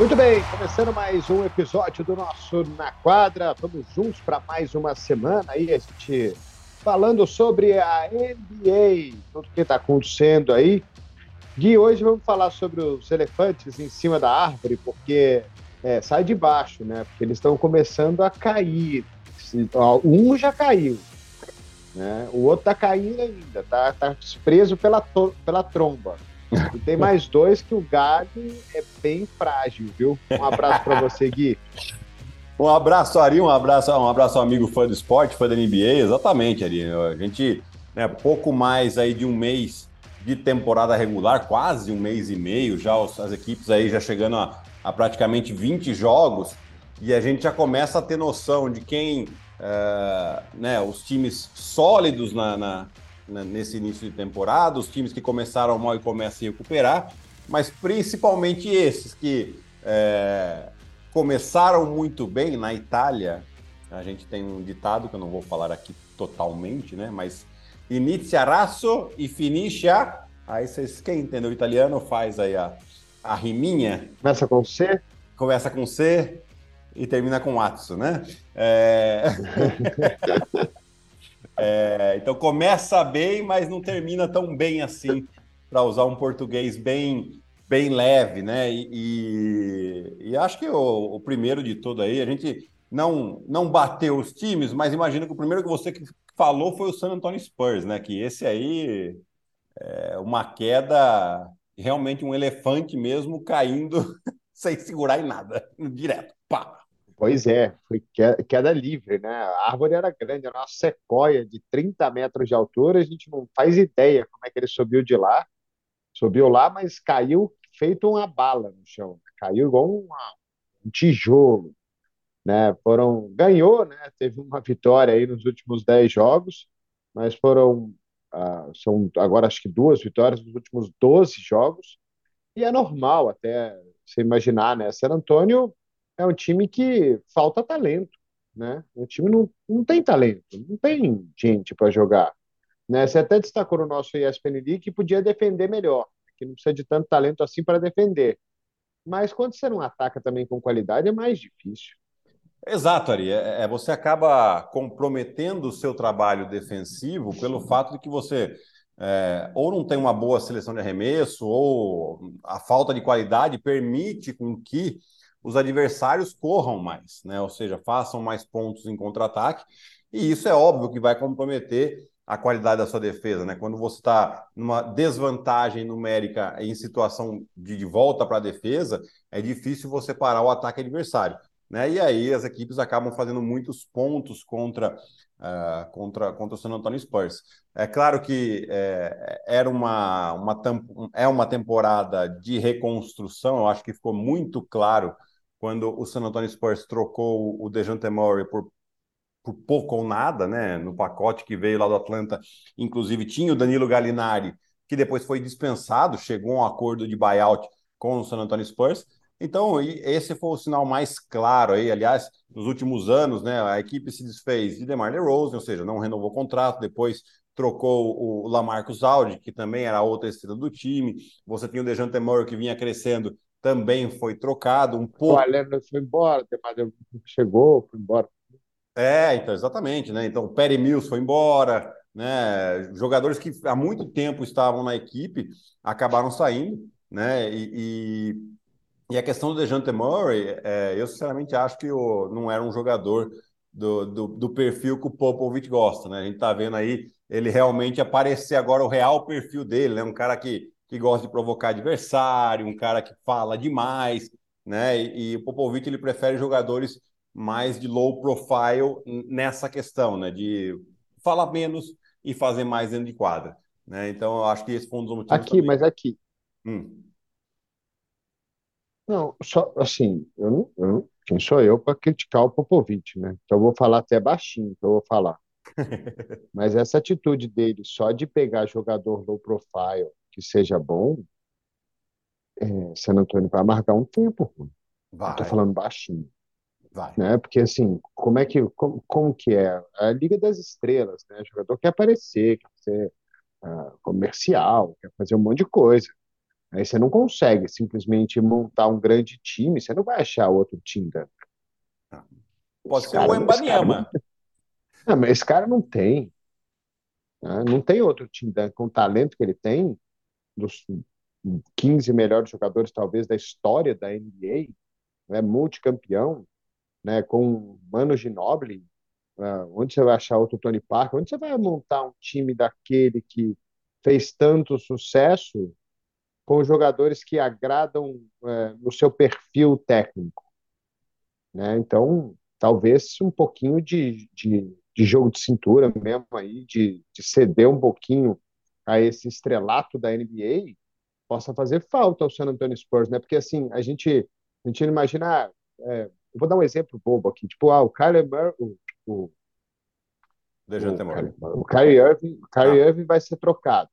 Muito bem, começando mais um episódio do nosso Na Quadra. Vamos juntos para mais uma semana aí, a gente falando sobre a NBA, tudo que está acontecendo aí. Gui, hoje vamos falar sobre os elefantes em cima da árvore, porque é, sai de baixo, né? Porque eles estão começando a cair. Um já caiu, né? O outro está caindo ainda, tá, tá preso pela, pela tromba. E tem mais dois que o galho é bem frágil, viu? Um abraço para você, Gui. Um abraço, Ari, um abraço, um abraço ao amigo fã do esporte, fã da NBA, exatamente, Ari. A gente, né, pouco mais aí de um mês de temporada regular, quase um mês e meio, já as equipes aí já chegando a, a praticamente 20 jogos, e a gente já começa a ter noção de quem, uh, né, os times sólidos na, na, nesse início de temporada, os times que começaram mal e começam a recuperar, mas principalmente esses que é, começaram muito bem na Itália. A gente tem um ditado que eu não vou falar aqui totalmente, né? Mas inizia raso e finisce Aí vocês, quem entendeu italiano, faz aí a, a riminha. Começa com C? Começa com C e termina com Atsu, né? É... É, então começa bem, mas não termina tão bem assim, para usar um português bem, bem leve, né? E, e, e acho que o, o, primeiro de tudo aí, a gente não, não bateu os times, mas imagino que o primeiro que você falou foi o San Antonio Spurs, né? Que esse aí é uma queda, realmente um elefante mesmo caindo sem segurar em nada, direto, pá. Pois é, foi queda livre, né? A árvore era grande, era uma sequoia de 30 metros de altura, a gente não faz ideia como é que ele subiu de lá. Subiu lá, mas caiu feito uma bala no chão. Caiu igual um tijolo. Né? Foram, ganhou, né? Teve uma vitória aí nos últimos 10 jogos, mas foram ah, são agora acho que duas vitórias nos últimos 12 jogos. E é normal até você imaginar, né? San Antônio é um time que falta talento, né? O time não, não tem talento, não tem gente para jogar. Né? Você até destacou no nosso ESPN League que podia defender melhor, que não precisa de tanto talento assim para defender. Mas quando você não ataca também com qualidade, é mais difícil. Exato, Ari. É, é, você acaba comprometendo o seu trabalho defensivo pelo fato de que você é, ou não tem uma boa seleção de arremesso, ou a falta de qualidade permite com que os adversários corram mais, né? Ou seja, façam mais pontos em contra-ataque. E isso é óbvio que vai comprometer a qualidade da sua defesa, né? Quando você está numa desvantagem numérica em situação de, volta para a defesa, é difícil você parar o ataque adversário. Né? E aí as equipes acabam fazendo muitos pontos contra, uh, contra, contra o San Antonio Spurs. É claro que é, era uma, uma, é uma temporada de reconstrução, eu acho que ficou muito claro quando o San Antonio Spurs trocou o Dejante Murray por, por pouco ou nada, né? No pacote que veio lá do Atlanta, inclusive tinha o Danilo Gallinari, que depois foi dispensado, chegou a um acordo de buyout com o San Antonio Spurs. Então, esse foi o sinal mais claro aí. Aliás, nos últimos anos, né, a equipe se desfez de DeMar DeRozan, ou seja, não renovou o contrato, depois trocou o Lamarcus Aldridge, que também era outra estrela do time. Você tinha o Dejante Murray, que vinha crescendo também foi trocado um pouco. O Aleno foi embora, chegou, foi embora. É, então, exatamente, né? Então, o Perry Mills foi embora, né? Jogadores que há muito tempo estavam na equipe acabaram saindo, né? E, e, e a questão do Dejante Murray, é, eu sinceramente acho que o, não era um jogador do, do, do, perfil que o Popovich gosta, né? A gente tá vendo aí ele realmente aparecer agora o real perfil dele, né? Um cara que que gosta de provocar adversário, um cara que fala demais, né? E, e o Popovich ele prefere jogadores mais de low profile nessa questão, né? De falar menos e fazer mais dentro de quadra, né? Então eu acho que esse foi um dos motivos. Aqui, também. mas aqui. Hum. Não, só assim, eu não, eu não, quem sou eu para criticar o Popovich, né? Então eu vou falar até baixinho, que eu vou falar. Mas essa atitude dele só de pegar jogador low profile que seja bom, é, San Antônio vai marcar um tempo. Vai. Estou falando baixinho. Vai. Né? Porque assim, como é que como, como que é? A Liga das Estrelas, né? O jogador quer aparecer, quer ser uh, comercial, quer fazer um monte de coisa. Aí você não consegue simplesmente montar um grande time, você não vai achar outro time Duncan. Pode ser cara, o Embanyama. Não, mas esse cara não tem. Né? Não tem outro time Duncan com o talento que ele tem, dos 15 melhores jogadores talvez da história da NBA, né? multicampeão, né? com Mano Ginobili, uh, onde você vai achar outro Tony Parker? Onde você vai montar um time daquele que fez tanto sucesso com jogadores que agradam no seu perfil técnico? Né? Então, talvez um pouquinho de, de, de jogo de cintura mesmo aí, de, de ceder um pouquinho a esse estrelato da NBA, possa fazer falta ao San Antonio Spurs, né? Porque assim, a gente, a gente imagina, ah, é, eu vou dar um exemplo bobo aqui, tipo, ah, o Kyler Murray, o, o, o, o Kyrie Irving, o Kyrie ah. Irving vai ser trocado.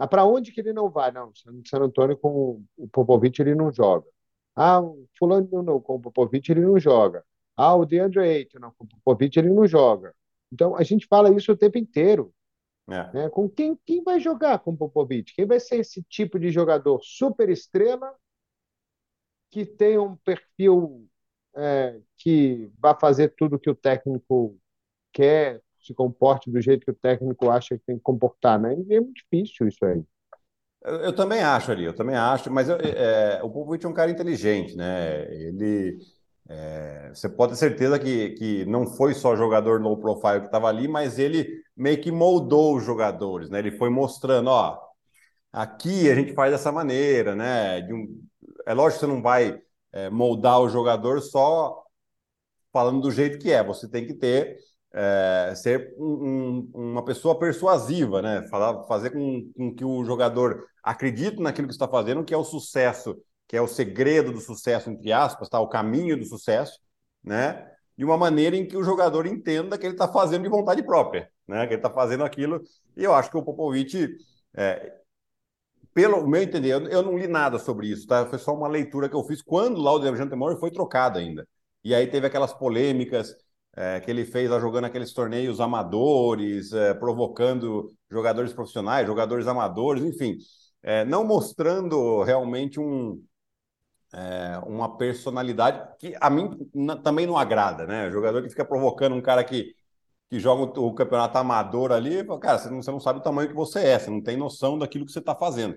Ah, para onde que ele não vai? Não, San Antonio com o Popovich ele não joga. Ah, o fulano não, com o Popovich ele não joga. Ah, o DeAndre Ayton, não, com o Popovich ele não joga. Então, a gente fala isso o tempo inteiro. É. Né? Com quem, quem vai jogar com o Popovich? Quem vai ser esse tipo de jogador super estrela que tem um perfil é, que vai fazer tudo que o técnico quer, se comporte do jeito que o técnico acha que tem que comportar, né? É muito difícil isso aí. Eu, eu também acho ali, eu também acho, mas eu, é, o Popovich é um cara inteligente, né? Ele é, você pode ter certeza que, que não foi só jogador low profile que estava ali, mas ele meio que moldou os jogadores, né? Ele foi mostrando, ó, aqui a gente faz dessa maneira, né? Um... é lógico que você não vai é, moldar o jogador só falando do jeito que é, você tem que ter é, ser um, um, uma pessoa persuasiva, né? Falar, fazer com, com que o jogador acredite naquilo que está fazendo, que é o sucesso que é o segredo do sucesso, entre aspas, tá? o caminho do sucesso, né? de uma maneira em que o jogador entenda que ele está fazendo de vontade própria, né? que ele está fazendo aquilo. E eu acho que o Popovich, é, pelo meu entender, eu, eu, não li nada sobre isso, tá? foi só uma leitura que eu fiz quando lá o Devante Murray foi trocado ainda. E aí teve aquelas polêmicas é, que ele fez lá jogando aqueles torneios amadores, é, provocando jogadores profissionais, jogadores amadores, enfim, é, não mostrando realmente um, é, uma personalidade que a mim também não agrada, né? O jogador que fica provocando um cara que, que joga o, o campeonato amador ali, cara, você não, você não, sabe o tamanho que você é, você não tem noção daquilo que você está fazendo,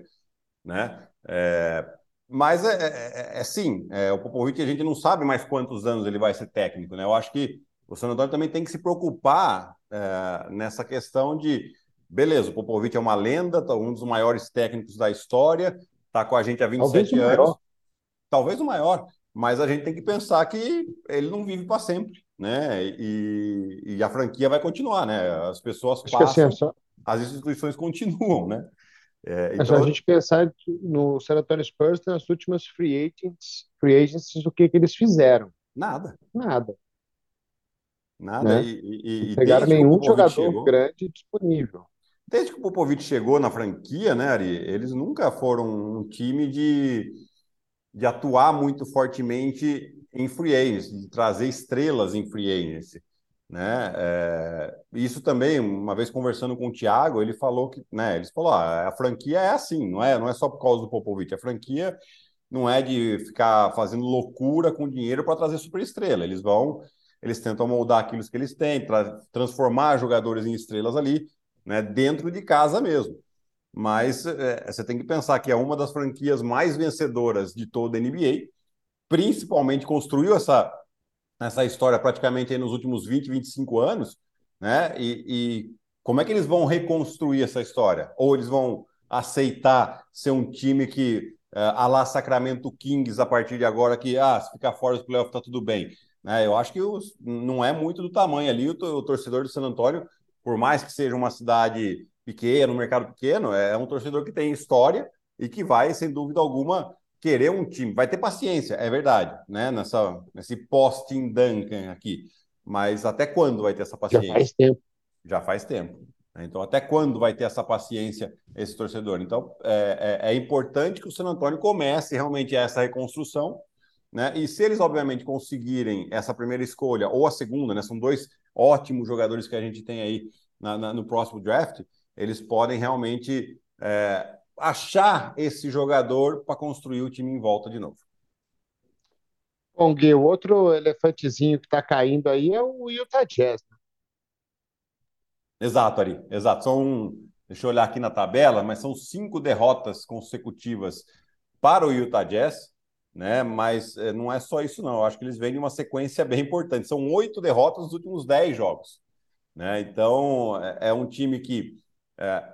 né? É, mas é, é, é, é sim, é, o Popovich a gente não sabe mais quantos anos ele vai ser técnico, né? Eu acho que o San Antonio também tem que se preocupar nessa questão de, beleza, o Popovich é uma lenda, tá, um dos maiores técnicos da história, está com a gente há 27 anos. Maior talvez o maior, mas a gente tem que pensar que ele não vive para sempre, né? E, e, a franquia vai continuar, né? As pessoas Acho passam, assim, só... as instituições continuam, né? É, então... É só a então gente pensar no San Antonio Spurs, nas últimas free agents, free agents, o que, que eles fizeram? Nada. Nada. Nada. Né? E, e, pegaram nenhum jogador chegou, grande disponível. Desde que o Popovich chegou na franquia, né, Ari, eles nunca foram um time de de atuar muito fortemente em free agency, de trazer estrelas em free agency. Né? É, isso também, uma vez conversando com o Thiago, ele falou que, né, eles falou, ah, a franquia é assim, não é, não é só por causa do Popovich, a franquia não é de ficar fazendo loucura com dinheiro para trazer superestrela, eles vão, eles tentam moldar aquilo que eles têm, tra transformar jogadores em estrelas ali, né, dentro de casa mesmo mas é, você tem que pensar que é uma das franquias mais vencedoras de toda a NBA, principalmente construiu essa, essa história praticamente nos últimos 20, 25 anos, né? E, e, como é que eles vão reconstruir essa história? Ou eles vão aceitar ser um time que, uh, a lá Sacramento Kings, a partir de agora, que ah, se ficar fora dos playoffs tá tudo bem. Né? Eu acho que os, não é muito do tamanho ali, o, o torcedor do San Antonio, por mais que seja uma cidade pequeno, um mercado pequeno, é um torcedor que tem história e que vai, sem dúvida alguma, querer um time. Vai ter paciência, é verdade, né? Nessa, nesse post-in Duncan aqui. Mas até quando vai ter essa paciência? Já faz tempo. Já faz tempo. Então, até quando vai ter essa paciência esse torcedor? Então, é, é, é importante que o San Antônio comece realmente essa reconstrução, né? E se eles, obviamente, conseguirem essa primeira escolha ou a segunda, né? São dois ótimos jogadores que a gente tem aí na, na, no próximo draft eles podem realmente é, achar esse jogador para construir o time em volta de novo. Bom, Gui, o outro elefantezinho que está caindo aí é o Utah Jazz. Né? Exato, Ari, exato. São, deixa eu olhar aqui na tabela, mas são cinco derrotas consecutivas para o Utah Jazz, né? Mas é, não é só isso, não. Eu acho que eles vêm de uma sequência bem importante. São oito derrotas nos últimos dez jogos, né? Então é, é um time que, é,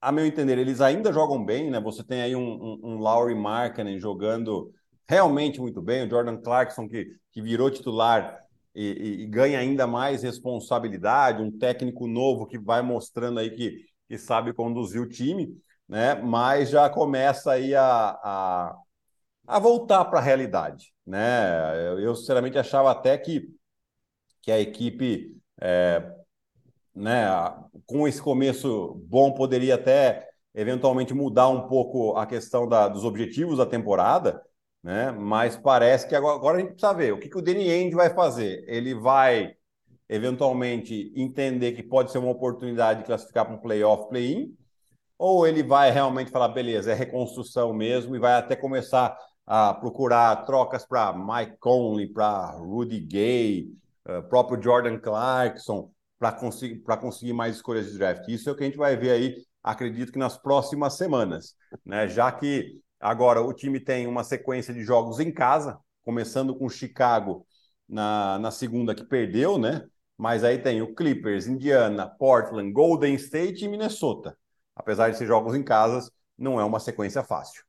a meu entender, eles ainda jogam bem, né? Você tem aí um, um, um Markkanen jogando realmente muito bem. O Jordan Clarkson, que, que virou titular e, e, e, ganha ainda mais responsabilidade, um técnico novo que vai mostrando aí que, que sabe conduzir o time, né? Mas já começa aí a, a, a voltar para a realidade, né? Eu, eu, sinceramente achava até que, que a equipe, é, né, com esse começo bom, poderia até eventualmente mudar um pouco a questão da, dos objetivos da temporada, né? Mas parece que agora, agora a gente precisa ver o que, que o Danny Ainge vai fazer. Ele vai eventualmente entender que pode ser uma oportunidade de classificar para um playoff, play-in, ou ele vai realmente falar, beleza, é reconstrução mesmo e vai até começar a procurar trocas para Mike Conley, para Rudy Gay, uh, próprio Jordan Clarkson, para conseguir, conseguir mais escolhas de draft. Isso é o que a gente vai ver aí, acredito que nas próximas semanas, né? Já que Agora, o time tem uma sequência de jogos em casa, começando com Chicago na, na segunda, que perdeu, né? Mas aí tem o Clippers, Indiana, Portland, Golden State e Minnesota. Apesar de ser jogos em casa, não é uma sequência fácil.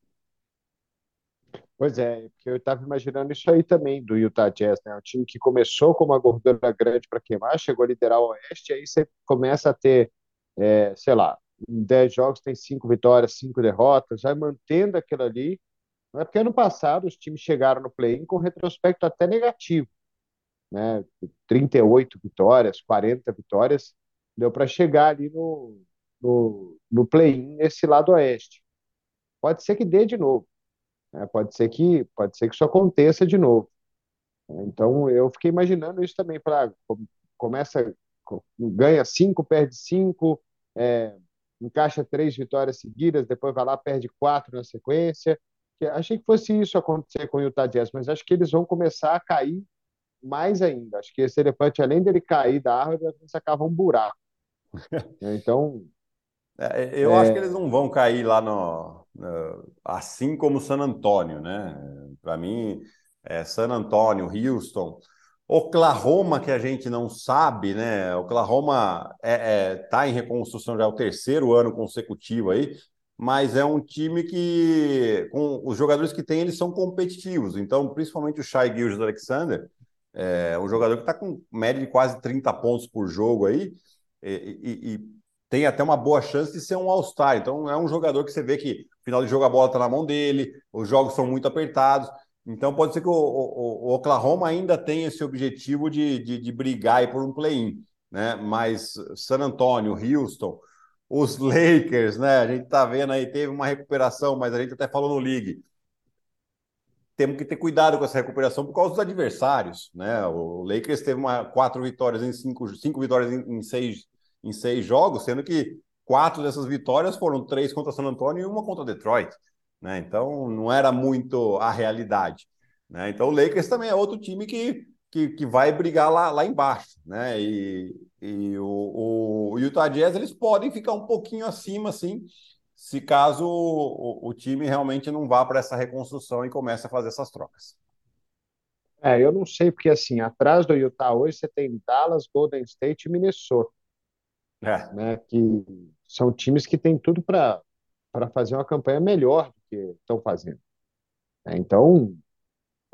Pois é, porque eu estava imaginando isso aí também do Utah Jazz, né? Um time que começou com uma gordura grande para queimar, chegou a liderar o Oeste, aí você começa a ter, é, sei lá, em 10 jogos tem cinco vitórias, cinco derrotas, vai mantendo aquilo ali. Não é porque ano passado os times chegaram no play-in com retrospecto até negativo, né? 38 vitórias, 40 vitórias, deu para chegar ali no, no, no play-in nesse lado oeste. Pode ser que dê de novo, né? pode ser que pode ser que isso aconteça de novo. Então eu fiquei imaginando isso também para começa ganha cinco, perde cinco, é, encaixa três vitórias seguidas, depois vai lá, perde quatro na sequência. Achei que fosse isso acontecer com o Utah Jazz, mas acho que eles vão começar a cair mais ainda. Acho que esse elefante, além dele cair da árvore, ele acaba um buraco. Então. É, eu é... acho que eles não vão cair lá no assim como San Antônio, né? Para mim, é San Antônio, Houston, Oklahoma, que a gente não sabe, né? Oklahoma está é, é, tá em reconstrução já é o terceiro ano consecutivo aí, mas é um time que, com os jogadores que tem, eles são competitivos. Então, principalmente o Shai Gilgis Alexander, é um jogador que está com média de quase 30 pontos por jogo aí, e, e, e tem até uma boa chance de ser um All-Star. Então, é um jogador que você vê que no final de jogo a bola está na mão dele, os jogos são muito apertados. Então pode ser que o, o, o Oklahoma ainda tenha esse objetivo de, de, de brigar por um play-in, né? Mas San Antonio, Houston, os Lakers, né? A gente tá vendo aí, teve uma recuperação, mas a gente até falou no League. Temos que ter cuidado com essa recuperação por causa dos adversários, né? O Lakers teve uma, quatro vitórias em cinco, cinco vitórias em, em seis, em seis jogos, sendo que quatro dessas vitórias foram três contra San Antonio e uma contra Detroit. Né? Então não era muito a realidade. Né? Então o Lakers também é outro time que, que, que vai brigar lá, lá embaixo. Né? E, e o, o Utah Jazz eles podem ficar um pouquinho acima, assim, se caso o, o time realmente não vá para essa reconstrução e comece a fazer essas trocas. É, eu não sei, porque assim, atrás do Utah hoje você tem Dallas, Golden State e Minnesota. É. Né, que são times que têm tudo para fazer uma campanha melhor que estão fazendo. É, então,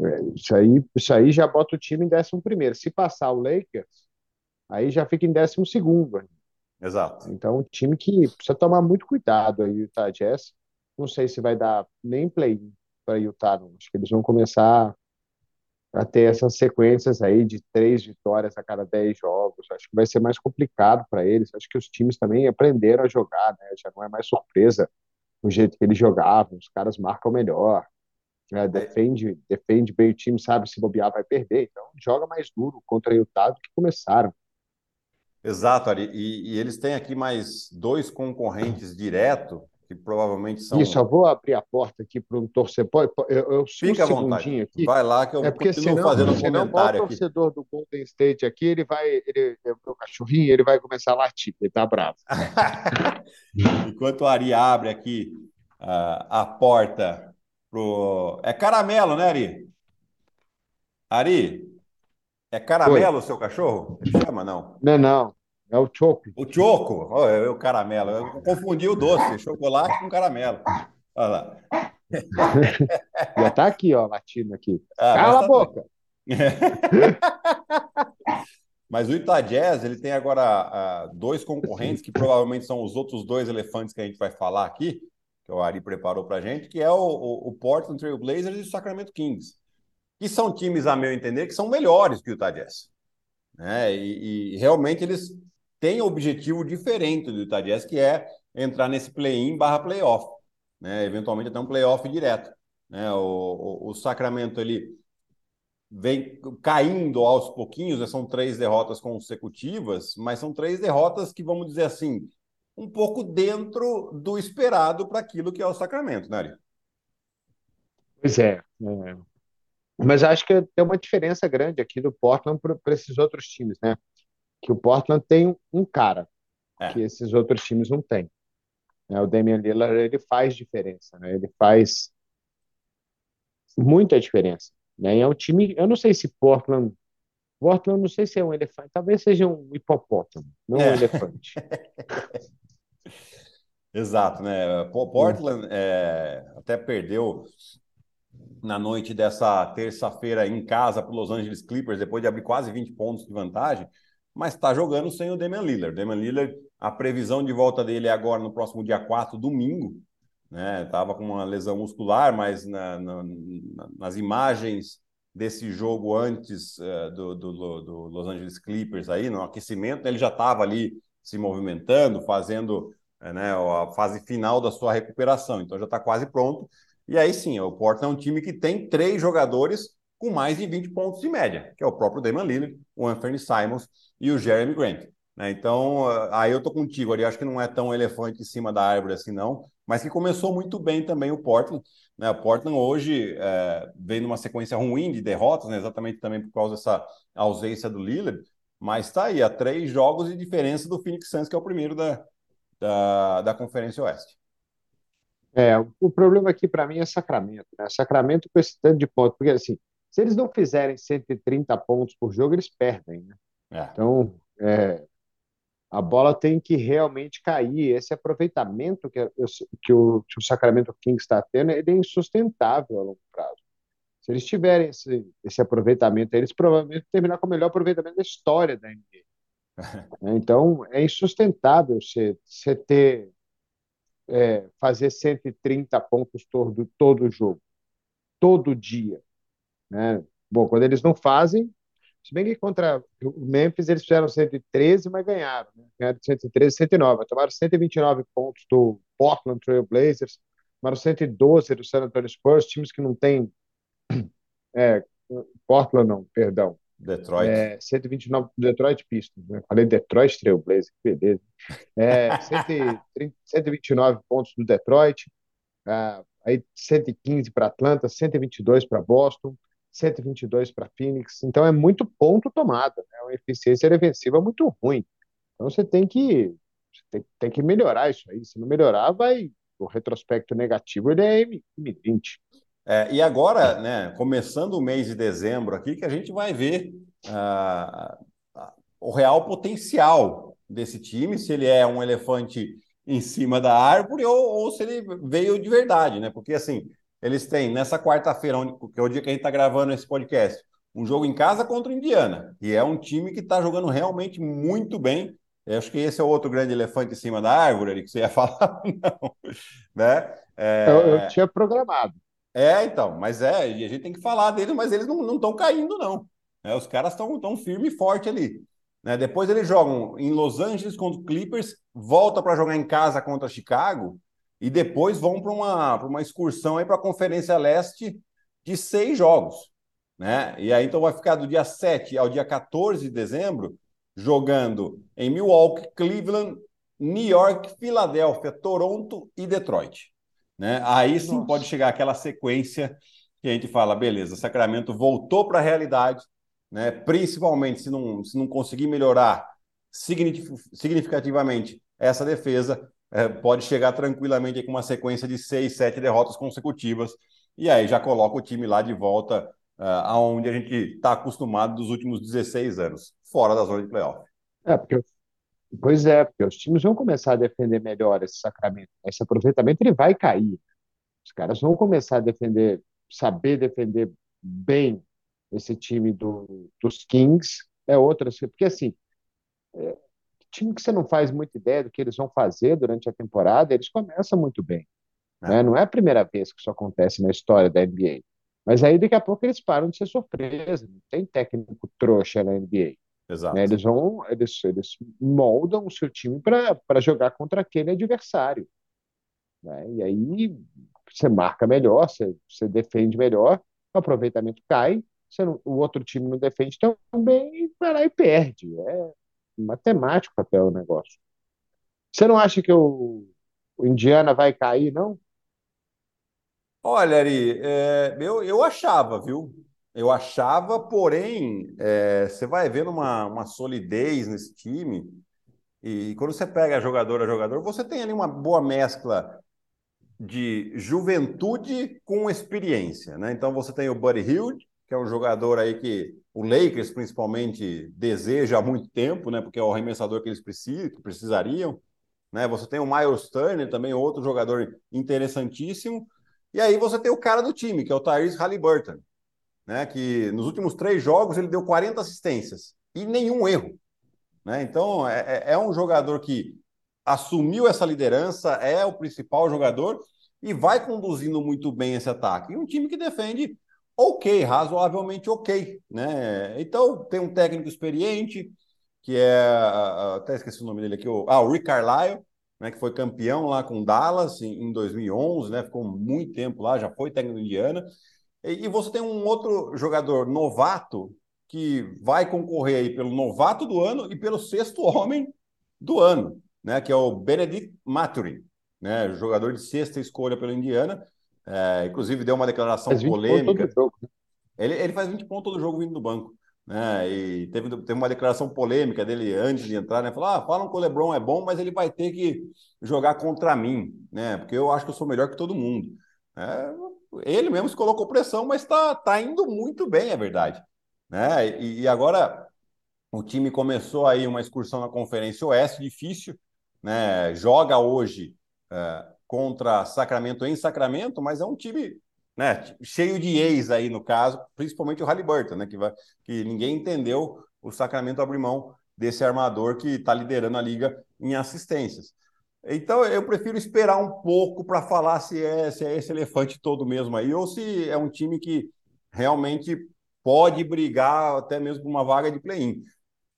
é, isso aí, isso aí já bota o time em décimo primeiro. Se passar o Lakers, aí já fica em décimo segundo. Exato. Então, um time que precisa tomar muito cuidado aí, o Utah Jazz. Não sei se vai dar nem play para Utah, não. Acho que eles vão começar a ter essas sequências aí de três vitórias a cada dez jogos. Acho que vai ser mais complicado para eles. Acho que os times também aprenderam a jogar, né? Já não é mais surpresa o jeito que eles jogavam, os caras marcam melhor, né? defende, defende bem o time, sabe se bobear vai perder, então joga mais duro contra o Utah do que começaram. Exato, Ari. E, e, eles têm aqui mais dois concorrentes direto que provavelmente são. Isso, eu vou abrir a porta aqui para um torcedor. Eu, eu Fica um à vontade. Aqui. Vai lá que eu é porque senão, fazendo um comentário o torcedor do Golden State aqui, ele vai, ele, é o meu cachorrinho, ele vai começar a latir, ele tá bravo. Enquanto o Ari abre aqui uh, a porta pro. É caramelo, né, Ari? Ari, é caramelo o seu cachorro? Ele chama, não? Não, não. É o choco. O choco? Oh, é o caramelo. Eu confundi o doce, chocolate com caramelo. Olha lá. Já tá aqui, ó, latindo aqui. Ah, Cala tá a boca! Mas o Utah Jazz, ele tem agora uh, dois concorrentes, que provavelmente são os outros dois elefantes que a gente vai falar aqui, que o Ari preparou para gente, que é o, o, o Portland Trail Blazers e o Sacramento Kings, que são times, a meu entender, que são melhores que o Utah Jazz. Né? E, e realmente eles tem objetivo diferente do Jazz, que é entrar nesse play-in barra playoff, né? eventualmente até um playoff direto. Né? O, o, o, Sacramento ele vem caindo aos pouquinhos, né? são três derrotas consecutivas, mas são três derrotas que, vamos dizer assim, um pouco dentro do esperado para aquilo que é o Sacramento, né, Ari? Pois é, é. Mas acho que tem uma diferença grande aqui do Portland para esses outros times, né? Que o Portland tem um cara é. que esses outros times não têm. É, o Damian Lillard ele faz diferença, né? ele faz muita diferença. Né? É um time, eu não sei se Portland, Portland não sei se é um elefante, talvez seja um hipopótamo, não é. um elefante. Exato, né? Portland é, até perdeu na noite dessa terça-feira em casa para os Los Angeles Clippers, depois de abrir quase 20 pontos de vantagem mas está jogando sem o Damian Lillard. Damian Lillard, a previsão de volta dele é agora no próximo dia 4, domingo. Né? Tava com uma lesão muscular, mas na, na, nas imagens desse jogo antes uh, do, do, do, Los Angeles Clippers aí, no aquecimento, ele já estava ali se movimentando, fazendo uh, né, a fase final da sua recuperação. Então já está quase pronto. E aí sim, o Portland é um time que tem três jogadores com mais de 20 pontos de média, que é o próprio Damon Lillard, o Anthony Simons e o Jeremy Grant. Né? Então, ah, aí eu tô contigo ali, acho que não é tão elefante em cima da árvore assim, não, mas que começou muito bem também o Portland. Né? O Portland hoje é, vem numa sequência ruim de derrotas, né? exatamente também por causa dessa ausência do Lillard, mas está aí, a três jogos de diferença do Phoenix Suns, que é o primeiro da, da, da Conferência Oeste. É, o problema aqui para mim é Sacramento, né? Sacramento com esse tanto de pontos, porque assim, se eles não fizerem 130 pontos por jogo, eles perdem, né? É. Então, é, a bola tem que realmente cair. Esse aproveitamento que, que, o, que o Sacramento Kings está tendo ele é insustentável a longo prazo. Se eles tiverem esse, esse aproveitamento, eles provavelmente terminar com o melhor aproveitamento da história da NBA. então, é insustentável você, você ter é, fazer 130 pontos todo, todo jogo, todo dia. Né? Bom, quando eles não fazem, se bem que contra o Memphis eles fizeram 113, mas ganharam. Né? Ganharam 113, 109. Tomaram 129 pontos do Portland Trail Blazers, tomaram 112 do San Antonio Spurs, times que não tem. É, Portland não, perdão. Detroit. É, 129 do Detroit Pistons. Né? Falei Detroit Trail Blazers, que beleza. É, 130, 129 pontos do Detroit, ah, aí 115 para Atlanta, 122 para Boston, 122 para Phoenix. Então é muito ponto tomado, né? Uma eficiência defensiva muito ruim. Então você tem que tem, tem, que melhorar isso aí. Se não melhorar, vai o retrospecto negativo ele é M20. É, e agora, né, começando o mês de dezembro aqui, que a gente vai ver uh, o real potencial desse time, se ele é um elefante em cima da árvore ou, ou se ele veio de verdade, né? Porque assim, eles têm nessa quarta-feira, que é o dia que a gente está gravando esse podcast, um jogo em casa contra o Indiana, e é um time que está jogando realmente muito bem. Eu acho que esse é o outro grande elefante em cima da árvore ali que você ia falar, não, né? É... Eu, eu, tinha programado. É, então, mas é, e a gente tem que falar deles, mas eles não estão caindo, não. É, os caras estão tão firme e forte ali. Né? Depois eles jogam em Los Angeles contra o Clippers, volta para jogar em casa contra Chicago, e depois vão para uma, uma excursão aí para a Conferência Leste de seis jogos. Né? E aí então vai ficar do dia 7 ao dia 14 de dezembro jogando em Milwaukee, Cleveland, New York, Filadélfia, Toronto e Detroit. Né? Aí sim Nossa. pode chegar aquela sequência que a gente fala, beleza, Sacramento voltou para a realidade, né? principalmente se não, se não conseguir melhorar significativamente essa defesa, é, pode chegar tranquilamente com uma sequência de seis, sete derrotas consecutivas, e aí já coloca o time lá de volta uh, aonde a gente está acostumado dos últimos 16 anos, fora da zona de playoff. É, porque Pois é, porque os times vão começar a defender melhor esse Sacramento. Esse aproveitamento ele vai cair. Os caras vão começar a defender, saber defender bem esse time do, dos Kings. É outra, porque assim, é, time que você não faz muita ideia do que eles vão fazer durante a temporada, eles começam muito bem. É. Né? Não é a primeira vez que isso acontece na história da NBA. Mas aí daqui a pouco eles param de ser surpresa. Não tem técnico trouxa na NBA. Exato. Né? Eles vão, eles, eles moldam o seu time para jogar contra aquele adversário. Né? E aí você marca melhor, você, você defende melhor, o aproveitamento cai, não, o outro time não defende tão bem, vai lá e perde. É matemático até o negócio. Você não acha que o, o Indiana vai cair, não? Olha, Ari, é, eu, eu achava, viu? Eu achava, porém, é, você vai vendo uma, uma solidez nesse time. E quando você pega jogador a jogador, você tem ali uma boa mescla de juventude com experiência, né? Então você tem o Buddy Hield, que é um jogador aí que o Lakers principalmente deseja há muito tempo, né? Porque é o arremessador que eles precisam, que precisariam, né? Você tem o Miles Turner, também outro jogador interessantíssimo. E aí você tem o cara do time, que é o Tyrese Halliburton, né, que nos últimos três jogos ele deu 40 assistências e nenhum erro. Né? Então, é, é, é um jogador que assumiu essa liderança, é o principal jogador e vai conduzindo muito bem esse ataque. E um time que defende ok, razoavelmente ok. Né? Então, tem um técnico experiente, que é. Até esqueci o nome dele aqui, o, ah, o Rick Carlisle, né, que foi campeão lá com Dallas em, em 2011, né, ficou muito tempo lá, já foi técnico do Indiana. E, você tem um outro jogador novato que vai concorrer aí pelo novato do ano e pelo sexto homem do ano, né? Que é o Benedict Maturin, né? Jogador de sexta escolha pela Indiana. É, inclusive deu uma declaração polêmica. Né? Ele, ele faz 20 pontos todo jogo vindo do banco. Né? E teve, teve uma declaração polêmica dele antes de entrar, né? Falou: ah, falam que o Lebron é bom, mas ele vai ter que jogar contra mim, né? Porque eu acho que eu sou melhor que todo mundo. É, ele mesmo se colocou pressão, mas está tá indo muito bem, é verdade. Né? E, e, agora o time começou aí uma excursão na Conferência Oeste, difícil, né? Joga hoje é, contra Sacramento em Sacramento, mas é um time né, cheio de ex aí no caso, principalmente o Halliburton, né? Que, vai, que ninguém entendeu o Sacramento abrir mão desse armador que está liderando a liga em assistências. Então eu prefiro esperar um pouco para falar se é, se é esse elefante todo mesmo aí, ou se é um time que realmente pode brigar até mesmo por uma vaga de play-in.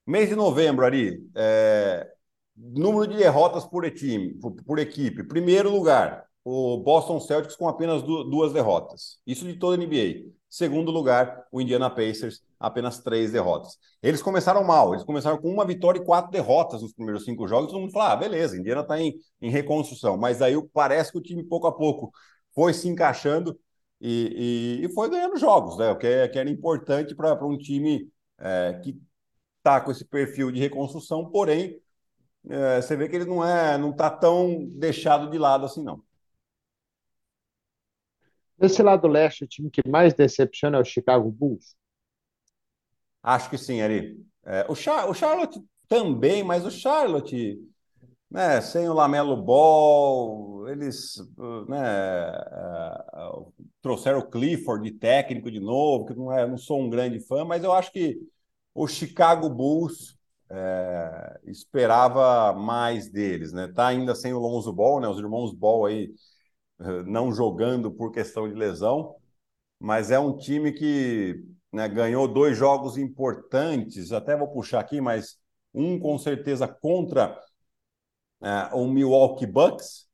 Mês de novembro, Ari, é, número de derrotas por, time, por, equipe. Primeiro lugar, o Boston Celtics com apenas duas derrotas. Isso de toda a NBA. Segundo lugar, o Indiana Pacers, apenas três derrotas. Eles começaram mal, eles começaram com uma vitória e quatro derrotas nos primeiros cinco jogos. Todo mundo fala, ah, beleza, Indiana está em, em reconstrução. Mas aí parece que o time, pouco a pouco, foi se encaixando e, e, e foi ganhando jogos, né? O que, é, que era importante para um time é, que está com esse perfil de reconstrução, porém, é, você vê que ele não é, não está tão deixado de lado assim, não. Desse lado leste, o time que mais decepciona é o Chicago Bulls? Acho que sim, Ari. É, o, Char o Charlotte também, mas o Charlotte, né, sem o Lamelo Ball, eles né, uh, trouxeram o Clifford de técnico de novo, que não, é, não sou um grande fã, mas eu acho que o Chicago Bulls é, esperava mais deles, né? Tá ainda sem o Lonzo Ball, né? Os irmãos Ball aí não jogando por questão de lesão, mas é um time que né, ganhou dois jogos importantes, até vou puxar aqui, mas um com certeza contra é, o Milwaukee Bucks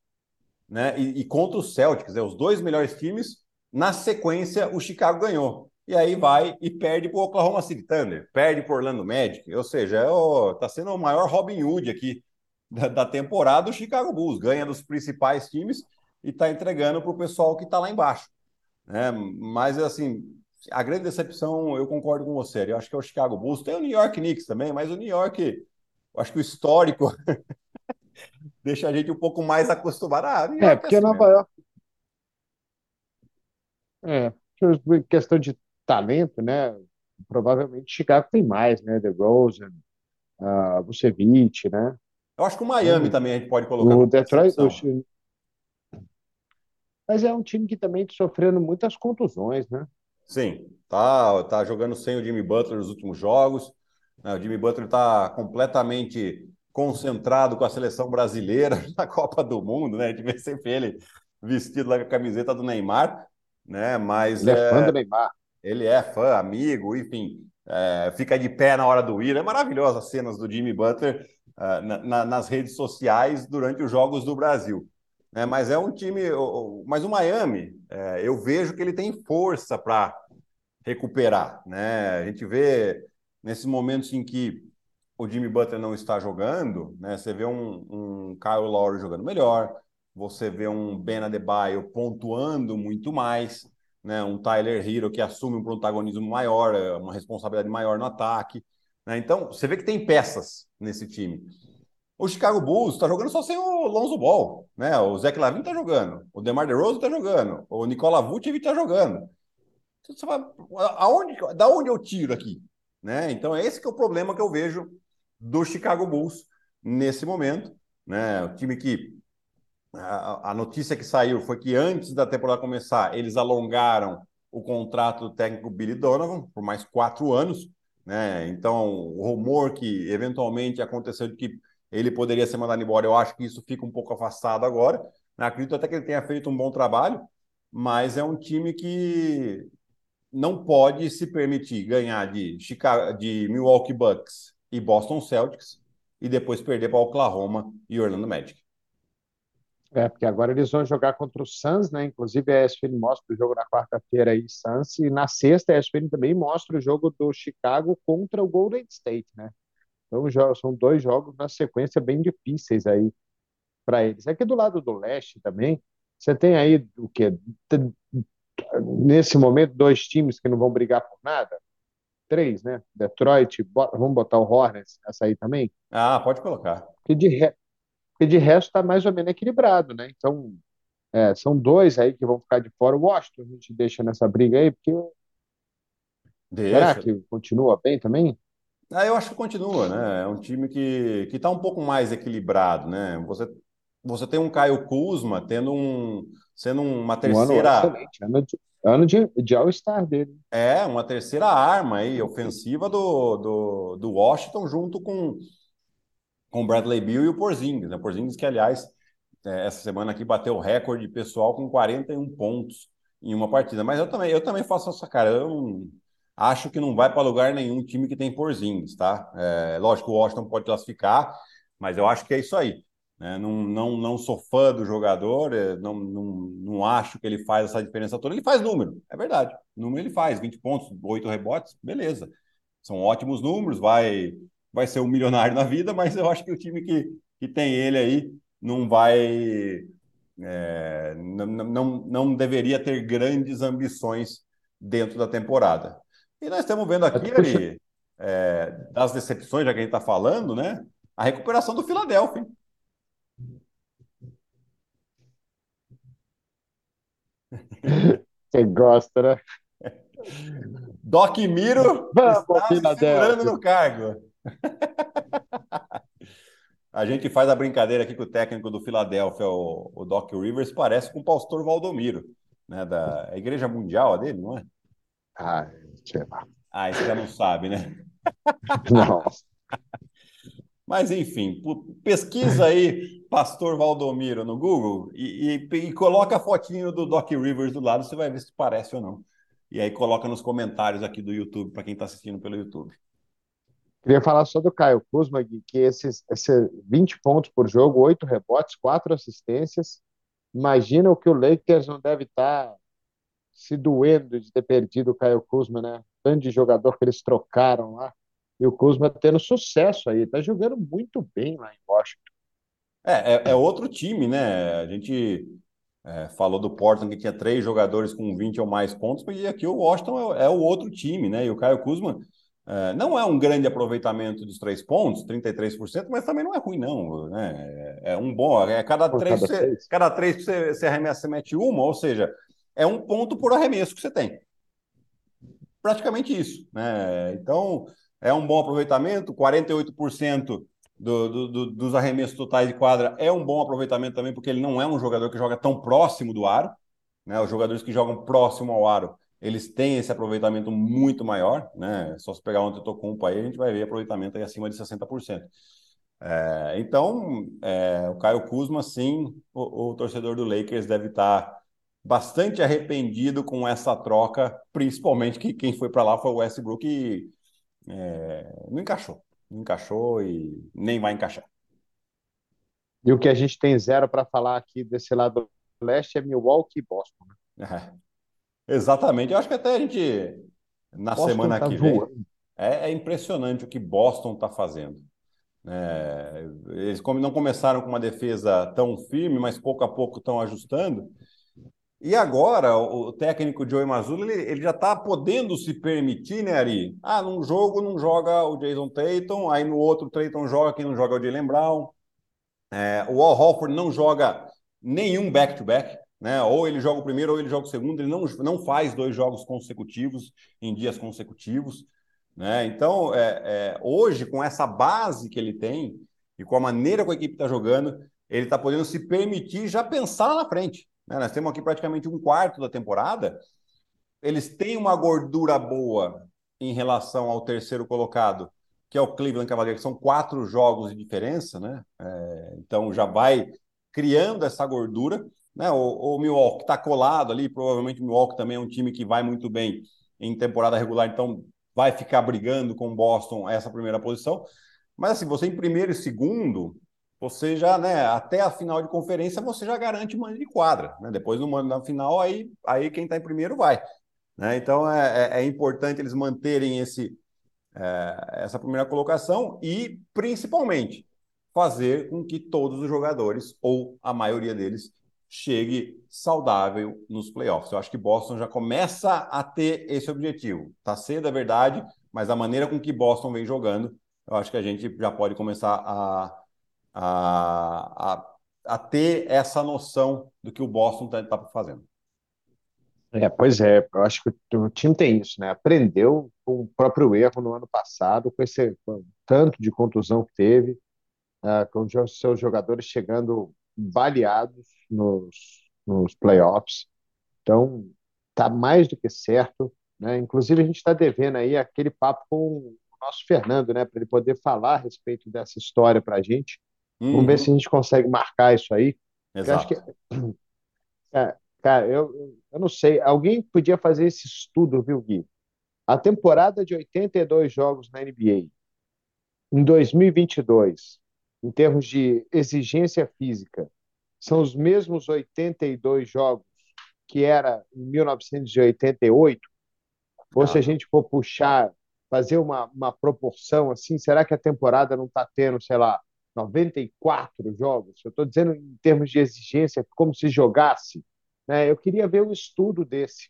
né, e, e contra o Celtics, né, os dois melhores times. Na sequência, o Chicago ganhou. E aí vai e perde para o Oklahoma City Thunder, perde para Orlando Magic, ou seja, está é sendo o maior Robin Hood aqui da, da temporada, o Chicago Bulls ganha dos principais times e está entregando para o pessoal que está lá embaixo. Né? Mas, assim, a grande decepção, eu concordo com você. Eu acho que é o Chicago Bulls. Tem o New York Knicks também, mas o New York, eu acho que o histórico deixa a gente um pouco mais acostumado. Ah, É, é porque assim Nova. York, é, questão de talento, né? Provavelmente Chicago tem mais, né? DeRozan, uh, Vucevic, né? Eu acho que o Miami Então, também a gente pode colocar o Detroit, o mas é um time que também está sofrendo muitas contusões, né? Sim, tá, tá jogando sem o Jimmy Butler nos últimos jogos. né? O Jimmy Butler está completamente concentrado com a seleção brasileira na Copa do Mundo, né? A gente vê sempre ele vestido lá com a camiseta do Neymar, né? Mas Ele é fã é, do Neymar. Ele é fã, amigo, enfim, é, fica de pé na hora do ir. É maravilhosa as cenas do Jimmy Butler ah, na- na- nas redes sociais durante os Jogos do Brasil. né? Mas é um time. Mas o Miami, é, eu vejo que ele tem força para recuperar. Né? A gente vê nesses momentos em que o Jimmy Butler não está jogando, né? Você vê um, um Kyle Lowry jogando melhor, você vê um Ben Adebayo pontuando muito mais, né? Um Tyler Hero que assume um protagonismo maior, é, uma responsabilidade maior no ataque, né? Então, você vê que tem peças nesse time. O Chicago Bulls está jogando só sem o Lonzo Ball, né? O Zach Lavine está jogando, o DeMar DeRozan está jogando, o Nikola Vucevic está jogando. Você fala, aonde, da onde eu tiro aqui? Né? Então, esse que é o problema que eu vejo do Chicago Bulls nesse momento. Né? O time que. A, notícia que saiu foi que antes da temporada começar, eles alongaram o contrato do técnico Billy Donovan por mais quatro anos. Né? Então, o rumor que eventualmente aconteceu de que ele poderia ser mandado embora, eu acho que isso fica um pouco afastado agora. Acredito até que ele tenha feito um bom trabalho, mas é um time que não pode se permitir ganhar de, Chicago, de Milwaukee Bucks e Boston Celtics e depois perder para Oklahoma e Orlando Magic. É, porque agora eles vão jogar contra o Suns, né? Inclusive a ESPN mostra o jogo na quarta-feira aí, Suns, e na sexta a ESPN também mostra o jogo do Chicago contra o Golden State, né? Então são dois jogos na sequência bem difíceis aí para eles. Aqui do lado do leste também, você tem aí o quê? Nesse momento, dois times que não vão brigar por nada? Três, né? Detroit, vamos botar o Hornets nessa aí também? Ah, pode colocar. Porque de, re... porque de resto está mais ou menos equilibrado, né? Então, é, são dois aí que vão ficar de fora. O Washington a gente deixa nessa briga aí, porque será Deixa. que continua bem também? Ah, eu acho que continua, né? É um time que que está um pouco mais equilibrado, né? Você, você tem um Caio Kuzma tendo um, sendo uma Um ano terceira, excelente, ano de, ano de, de All-Star dele. é, uma terceira arma aí, ofensiva do, do, do Washington junto com com o Bradley Beal e o Porzingis, né? Porzingis que, aliás, é, essa semana aqui bateu o recorde pessoal com 41 pontos em uma partida. Mas eu também, eu também faço essa cara. Eu não, acho que não vai para lugar nenhum time que tem Porzingis, tá? É, lógico, o Washington pode classificar, mas eu acho que é isso aí. né? Não, não, não sou fã do jogador, é, não, não, não acho que ele faz essa diferença toda. Ele faz número, é verdade. Número ele faz, 20 pontos, 8 rebotes, beleza. São ótimos números, vai, vai ser um milionário na vida, mas eu acho que o time que, que tem ele aí não vai. é, não, não, não deveria ter grandes ambições dentro da temporada. E nós estamos vendo aqui. Ari, é, das decepções, já que a gente está falando, né? A recuperação do Philadelphia. Você gosta, né? Doc Miro Vamos, está se segurando no cargo. A gente faz a brincadeira aqui que o técnico do Philadelphia, o, o Doc Rivers, parece com o pastor Valdomiro, né? Da Igreja Mundial dele, não é? Ah, sei lá. Ah, isso já não sabe, né? Não. Mas enfim, pesquisa aí Pastor Valdomiro no Google e, e- e coloca a fotinho do Doc Rivers do lado, você vai ver se parece ou não. E aí coloca nos comentários aqui do YouTube, para quem está assistindo pelo YouTube. Queria falar só do Caio Kuzma, que esses, esses 20 pontos por jogo, 8 rebotes, 4 assistências. Imagina o que o Lakers não deve estar se doendo de ter perdido o Caio Kuzma, né? Tanto de jogador que eles trocaram lá. E o Kuzma tendo sucesso aí, tá jogando muito bem lá em Washington. É, é, é outro time, né? A gente é, falou do Portland que tinha três jogadores com 20 ou mais pontos, e aqui o Washington é, é o outro time, né? E o Caio Kuzma é, não é um grande aproveitamento dos três pontos, 33%, mas também não é ruim, não. Né? É, é um bom. É cada três, cada, você, cada três que você, você arremessa, você mete uma, ou seja, é um ponto por arremesso que você tem. Praticamente isso. Né? Então, é um bom aproveitamento, 48% do, do, do, dos arremessos totais de quadra é um bom aproveitamento também, porque ele não é um jogador que joga tão próximo do aro. Né? Os jogadores que jogam próximo ao aro eles têm esse aproveitamento muito maior, né? Só se pegar um Antetokounmpo aí, a gente vai ver aproveitamento aí acima de 60%. É, então, é, o Caio Kuzma, sim, o, o, torcedor do Lakers deve estar bastante arrependido com essa troca, principalmente que quem foi para lá foi o Westbrook e é, não encaixou. Não encaixou e nem vai encaixar. E o que a gente tem zero para falar aqui desse lado do leste é Milwaukee e Boston. Né? Exatamente. Eu acho que até a gente, na Boston semana tá que vem, é, é, impressionante o que Boston está fazendo. É, eles não começaram com uma defesa tão firme, mas pouco a pouco estão ajustando. E agora, o técnico Joey Mazzulla, ele, ele já está podendo se permitir, né, Ari? Ah, num jogo não joga o Jason Tatum, aí no outro Tatum joga, quem não joga é o Jalen Brown. É, o Al Horford não joga nenhum back-to-back. Né? Ou ele joga o primeiro ou ele joga o segundo, ele não, não faz dois jogos consecutivos em dias consecutivos. Né? Então, é, é, hoje, com essa base que ele tem e com a maneira que a equipe está jogando, ele está podendo se permitir já pensar na frente. Né? Nós temos aqui praticamente um quarto da temporada. Eles têm uma gordura boa em relação ao terceiro colocado, que é o Cleveland Cavaliers, são quatro jogos de diferença, né? É, então já vai criando essa gordura. Né? O, o Milwaukee está colado ali, provavelmente o Milwaukee também é um time que vai muito bem em temporada regular, então vai ficar brigando com o Boston essa primeira posição. Mas assim, você em primeiro e segundo, você já, né, até a final de conferência, você já garante mando de quadra. Né? Depois no mando na final, aí, aí quem está em primeiro vai. Né? Então é, é, é, importante eles manterem esse, é, essa primeira colocação e, principalmente, fazer com que todos os jogadores, ou a maioria deles, chegue saudável nos playoffs. Eu acho que Boston já começa a ter esse objetivo. Está cedo, é verdade, mas a maneira com que Boston vem jogando, eu acho que a gente já pode começar a, a, a, a ter essa noção do que o Boston está tá fazendo. É, pois é, eu acho que o time tem isso, né? Aprendeu com o próprio erro no ano passado, com esse com tanto de contusão que teve, uh, com os seus jogadores chegando baleados nos, nos playoffs. Então, está mais do que certo. Né? Inclusive, a gente está devendo aí aquele papo com o nosso Fernando, né? para ele poder falar a respeito dessa história para a gente. Uhum. Vamos ver se a gente consegue marcar isso aí. Exato. Eu acho que, é, cara, eu, eu não sei. Alguém podia fazer esse estudo, viu, Gui? A temporada de 82 jogos na NBA, em 2022, em termos de exigência física, são os mesmos 82 jogos que era em 1988? Ou se a gente for puxar, fazer uma, uma proporção assim, será que a temporada não está tendo, sei lá, 94 jogos? Eu estou dizendo em termos de exigência, como se jogasse. Né? Eu queria ver um estudo desse,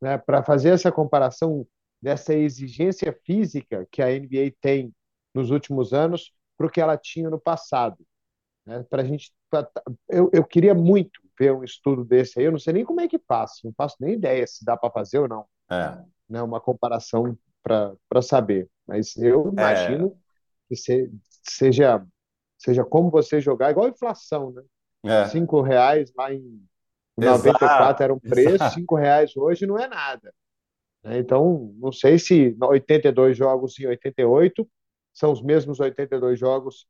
né? para fazer essa comparação dessa exigência física que a NBA tem nos últimos anos para o que ela tinha no passado. Né? Para a gente, pra, eu, eu queria muito ver um estudo desse aí. Eu não sei nem como é que faz, não faço nem ideia se dá para fazer ou não. É. Né? Uma comparação para saber. Mas eu é. imagino é. que se, seja seja como você jogar, igual a inflação, né? É. Cinco reais lá em 94 era um preço, exato. cinco reais hoje não é nada. Né? Então, não sei se 82 jogos em 88 são os mesmos 82 jogos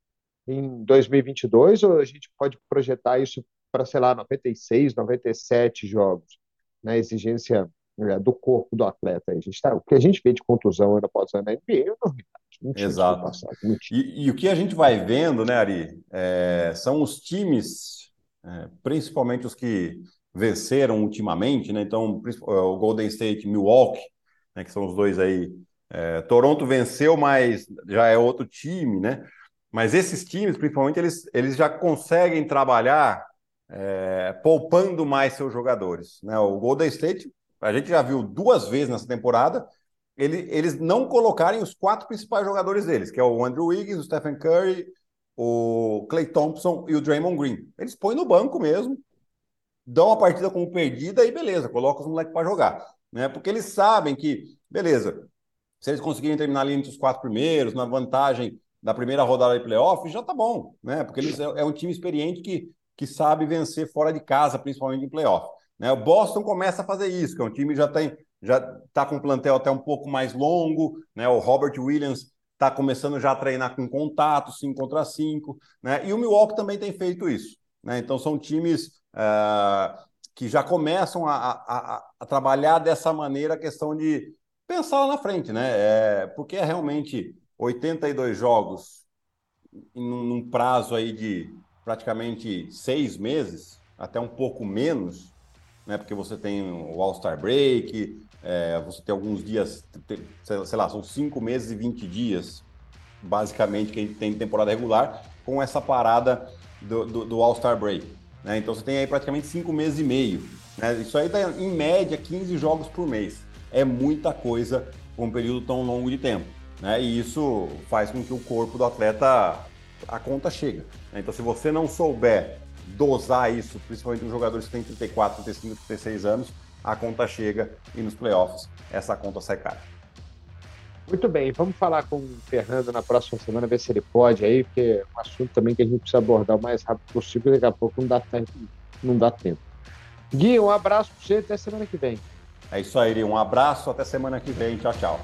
em 2022 ou a gente pode projetar isso para, sei lá, 96, 97 jogos, na né? exigência né, do corpo do atleta. A gente tá, o que a gente vê de contusão ano após ano na NBA é novidade. Exato. Passado, e, e, o que a gente vai vendo, né, Ari, é, são os times, é, principalmente os que venceram ultimamente, né? Então, o Golden State, Milwaukee, né, que são os dois aí. É, Toronto venceu, mas já é outro time, né? Mas esses times, principalmente, eles, eles já conseguem trabalhar é, poupando mais seus jogadores. Né? O Golden State, a gente já viu duas vezes nessa temporada, ele, eles não colocarem os quatro principais jogadores deles, que é o Andrew Wiggins, o Stephen Curry, o Clay Thompson e o Draymond Green. Eles põem no banco mesmo, dão a partida como perdida e beleza, colocam os moleques para jogar. Né? Porque eles sabem que, beleza, se eles conseguirem terminar ali entre os quatro primeiros, na vantagem da primeira rodada de playoff, já tá bom, né? Porque eles é, é um time experiente que, que sabe vencer fora de casa, principalmente em playoff. Né? O Boston começa a fazer isso, que é um time que já tem já está com um plantel até um pouco mais longo, né? O Robert Williams está começando já a treinar com contato, 5 contra 5, né? E o Milwaukee também tem feito isso, né? Então são times uh, que já começam a, a, a, trabalhar dessa maneira a questão de pensar lá na frente, né? É, porque é realmente 82 jogos em um prazo aí de praticamente seis meses, até um pouco menos, né? Porque você tem o All-Star Break, é, você tem alguns dias, sei lá, são cinco meses e 20 dias, basicamente, que a gente tem temporada regular, com essa parada do, do, do All-Star Break. Né? Então você tem aí praticamente cinco meses e meio. Né? Isso aí dá, em média, 15 jogos por mês. É muita coisa com um período tão longo de tempo. Né? E isso faz com que o corpo do atleta, a conta chega. Né? Então, se você não souber dosar isso, principalmente nos jogadores que têm 34, 35, 36 anos, a conta chega e nos playoffs essa conta sai cara. Muito bem, vamos falar com o Fernando na próxima semana, ver se ele pode aí, porque é um assunto também que a gente precisa abordar o mais rápido possível, daqui a pouco não dá tempo. Não dá tempo. Gui, um abraço para você até semana que vem. É isso aí, um abraço, até semana que vem. Tchau, tchau.